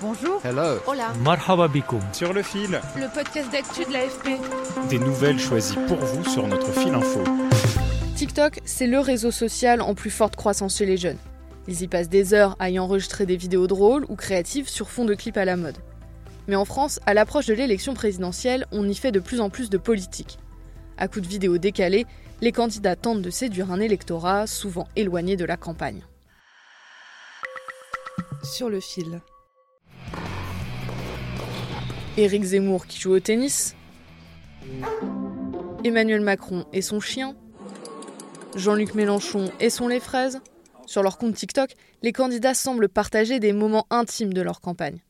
Bonjour. Hello. Hola. Marhaba bikoum. Sur le fil, Le podcast d'actu de l'AFP. des nouvelles choisies pour vous sur notre fil info. TikTok, c'est le réseau social en plus forte croissance chez les jeunes. Ils y passent des heures à y enregistrer des vidéos drôles ou créatives sur fond de clips à la mode. Mais en France, à l'approche de l'élection présidentielle, on y fait de plus en plus de politique. À coups de vidéos décalées, les candidats tentent de séduire un électorat souvent éloigné de la campagne. Sur le fil. Éric Zemmour qui joue au tennis, Emmanuel Macron et son chien, Jean-Luc Mélenchon et son lait fraises. Sur leur compte TikTok, les candidats semblent partager des moments intimes de leur campagne.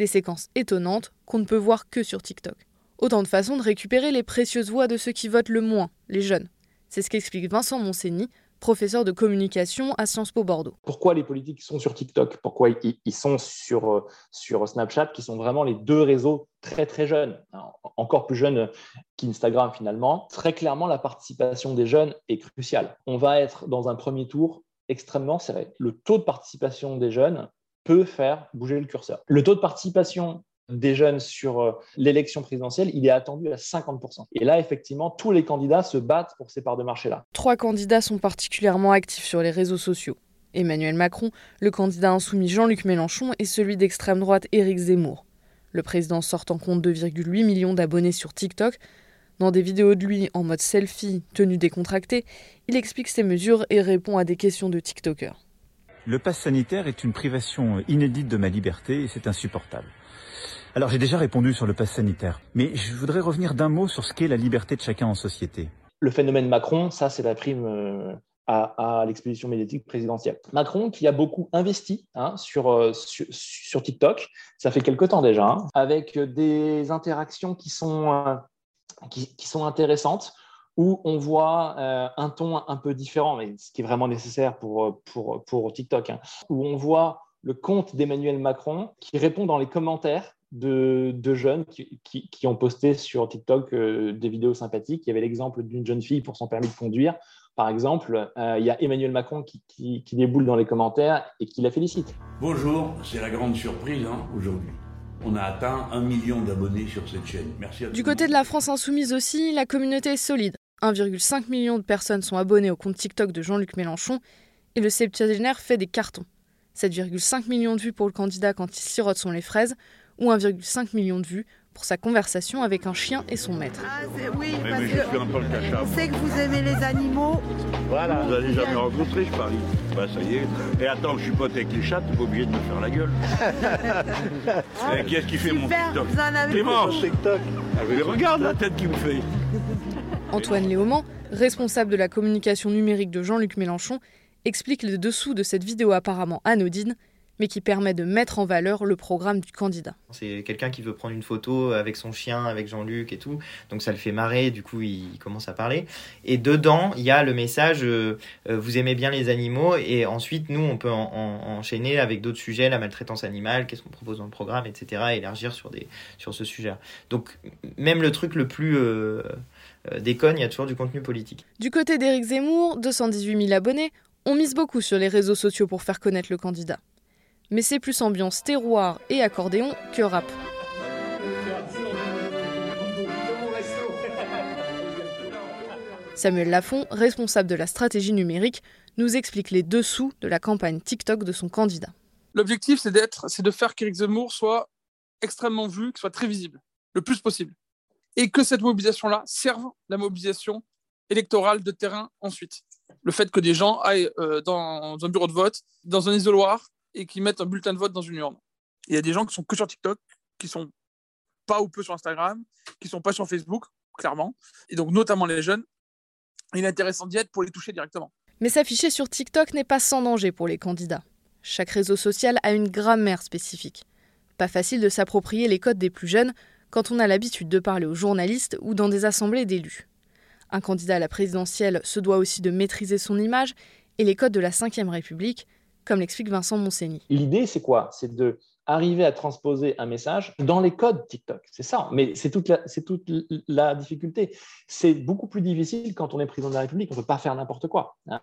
Des séquences étonnantes qu'on ne peut voir que sur TikTok. Autant de façons de récupérer les précieuses voix de ceux qui votent le moins, les jeunes. C'est ce qu'explique Vincent Monsigny, professeur de communication à Sciences Po Bordeaux. pourquoi les politiques sont sur TikTok, pourquoi ils, sont sur, euh, sur Snapchat, qui sont vraiment les deux réseaux très très jeunes, hein, encore plus jeunes qu'Instagram finalement. Très clairement, la participation des jeunes est cruciale. On va être dans un premier tour extrêmement serré. Le taux de participation des jeunes peut faire bouger le curseur. Le taux de participation des jeunes sur euh, l'élection présidentielle, il est attendu à 50%. Et là, effectivement, tous les candidats se battent pour ces parts de marché-là. Trois candidats sont particulièrement actifs sur les réseaux sociaux. Emmanuel Macron, le candidat insoumis Jean-Luc Mélenchon et celui d'extrême droite Éric Zemmour. Le président sortant compte 2,8 millions d'abonnés sur TikTok. Dans des vidéos de lui en mode selfie, tenue décontractée, il explique ses mesures et répond à des questions de TikTokers. Le pass sanitaire est une privation inédite de ma liberté et c'est insupportable. Alors j'ai déjà répondu sur le pass sanitaire, mais je voudrais revenir d'un mot sur ce qu'est la liberté de chacun en société. le phénomène Macron, ça, c'est la prime euh, à, l'exposition médiatique présidentielle. Macron, qui a beaucoup investi hein, sur, euh, sur, TikTok, ça fait quelque temps déjà, hein, avec des interactions qui sont, euh, qui, sont intéressantes, où on voit un ton un peu différent, mais ce qui est vraiment nécessaire pour, pour, pour TikTok, hein, où on voit le compte d'Emmanuel Macron qui répond dans les commentaires de, de jeunes qui, qui, qui, ont posté sur TikTok euh, des vidéos sympathiques. Il y avait l'exemple d'une jeune fille pour son permis de conduire. Par exemple, euh, il y a Emmanuel Macron qui, qui, qui, déboule dans les commentaires et qui la félicite. Bonjour, c'est la grande surprise hein, aujourd'hui. On a atteint un million d'abonnés sur cette chaîne. Merci à Du côté de la France insoumise aussi, la communauté est solide. 1,5 million de personnes sont abonnées au compte TikTok de Jean-Luc Mélenchon et le septuagénaire fait des cartons. 7,5 millions de vues pour le candidat quand il sirote son lait fraises ou 1,5 million de vues pour sa conversation avec un chien et son maître. Ah, oui, Mais, parce mais je que suis un peu le on sait que vous aimez les animaux. Voilà, vous n'allez jamais rencontrer, je parie. Bah ça y est. Et attends, je suis pote avec les chats, t'es pas obligé de me faire la gueule. Et qui est-ce qui fait mon TikTok vous en avez Clémence TikTok. Ah, mais regarde la tête qu'il me fait. Antoine Léaumont, responsable de la communication numérique de Jean-Luc Mélenchon, explique le dessous de cette vidéo apparemment anodine mais qui permet de mettre en valeur le programme du candidat. C'est quelqu'un qui veut prendre une photo avec son chien, avec Jean-Luc et tout, donc ça le fait marrer, du coup il commence à parler. Et dedans, il y a le message euh, euh, vous aimez bien les animaux, et ensuite nous on peut en, en, enchaîner avec d'autres sujets, la maltraitance animale, qu'est-ce qu'on propose dans le programme, etc., et élargir sur, des, sur ce sujet. Donc même le truc le plus euh, déconne, il y a toujours du contenu politique. Du côté d'Éric Zemmour, 218 000 abonnés, on mise beaucoup sur les réseaux sociaux pour faire connaître le candidat mais c'est plus ambiance terroir et accordéon que rap. Samuel Lafont, responsable de la stratégie numérique, nous explique les dessous de la campagne TikTok de son candidat. L'objectif, c'est d'être, c'est de faire qu'Éric Zemmour soit extrêmement vu, qu'il soit très visible, le plus possible, et que cette mobilisation-là serve la mobilisation électorale de terrain ensuite. Le fait que des gens aillent euh, dans un bureau de vote, dans un isoloir, et qui mettent un bulletin de vote dans une urne. Il y a des gens qui sont que sur TikTok, qui sont pas ou peu sur Instagram, qui sont pas sur Facebook, clairement. Et donc, notamment les jeunes, il est intéressant d'y être pour les toucher directement. Mais s'afficher sur TikTok n'est pas sans danger pour les candidats. Chaque réseau social a une grammaire spécifique. Pas facile de s'approprier les codes des plus jeunes quand on a l'habitude de parler aux journalistes ou dans des assemblées d'élus. Un candidat à la présidentielle se doit aussi de maîtriser son image et les codes de la Ve République, comme l'explique Vincent Monsigny. L'idée, c'est quoi? C'est de arriver à transposer un message dans les codes TikTok. C'est ça, mais c'est toute, la, toute la difficulté. C'est beaucoup plus difficile quand on est président de la République, on ne peut pas faire n'importe quoi. Hein.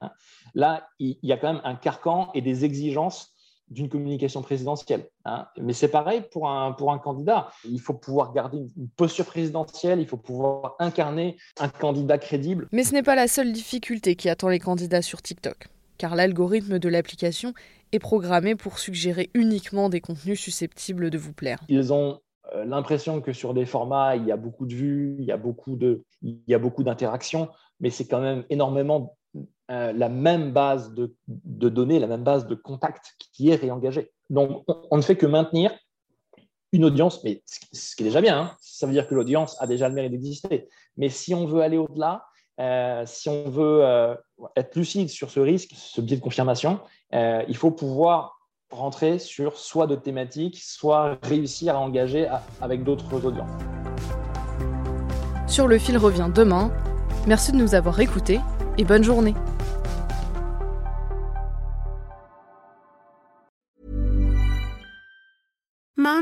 Là, il y a quand même un carcan et des exigences d'une communication présidentielle. Hein. Mais c'est pareil pour un, pour un candidat. Il faut pouvoir garder une posture présidentielle, il faut pouvoir incarner un candidat crédible. Mais ce n'est pas la seule difficulté qui attend les candidats sur TikTok, car l'algorithme de l'application est programmé pour suggérer uniquement des contenus susceptibles de vous plaire. Ils ont euh, l'impression que sur des formats, il y a beaucoup de vues, il y a beaucoup de, il y a beaucoup d'interactions, mais c'est quand même énormément euh, la même base de, données, la même base de contacts qui est réengagée. Donc, on, ne fait que maintenir une audience, mais ce, qui est déjà bien, hein. ça veut dire que l'audience a déjà le mérite d'exister. Mais si on veut aller au-delà, euh, si on veut être lucide sur ce risque, ce biais de confirmation, euh, il faut pouvoir rentrer sur soit d'autres thématiques, soit réussir à engager avec d'autres audiences. Sur le fil revient demain. Merci de nous avoir écoutés et bonne journée.